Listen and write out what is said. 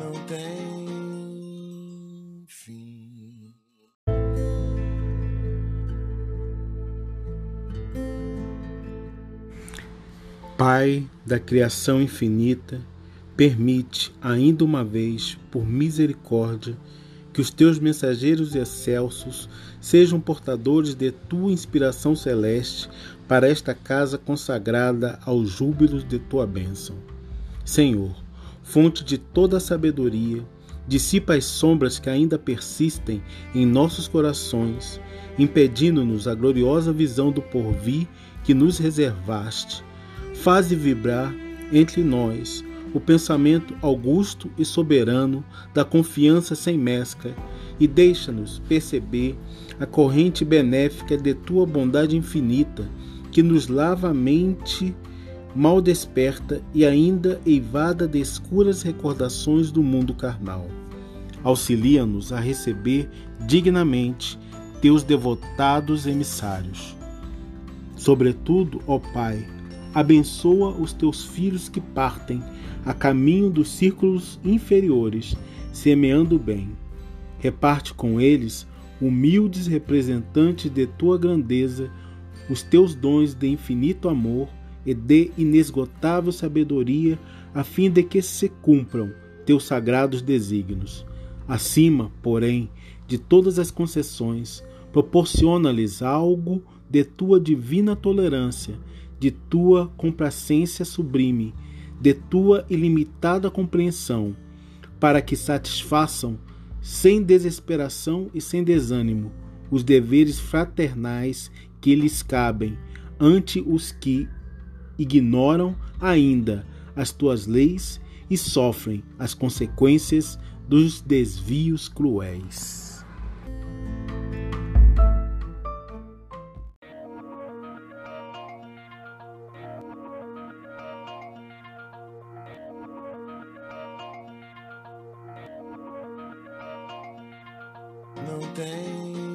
não tem fim. Pai da criação infinita, permite, ainda uma vez, por misericórdia, que os teus mensageiros excelsos sejam portadores de tua inspiração celeste para esta casa consagrada aos júbilos de tua bênção. Senhor, fonte de toda a sabedoria, dissipa as sombras que ainda persistem em nossos corações, impedindo-nos a gloriosa visão do porvir que nos reservaste. Faze vibrar entre nós o pensamento augusto e soberano da confiança sem mescla e deixa-nos perceber a corrente benéfica de tua bondade infinita que nos lava a mente mal desperta e ainda eivada de escuras recordações do mundo carnal. Auxilia-nos a receber dignamente teus devotados emissários. Sobretudo, ó Pai, abençoa os teus filhos que partem a caminho dos círculos inferiores, semeando o bem. Reparte com eles, humildes representantes de tua grandeza, os teus dons de infinito amor e de inesgotável sabedoria, a fim de que se cumpram teus sagrados desígnios. Acima, porém, de todas as concessões, proporciona-lhes algo de tua divina tolerância, de tua complacência sublime, de tua ilimitada compreensão, para que satisfaçam, sem desesperação e sem desânimo, os deveres fraternais que lhes cabem ante os que ignoram ainda as tuas leis e sofrem as consequências dos desvios cruéis. não tem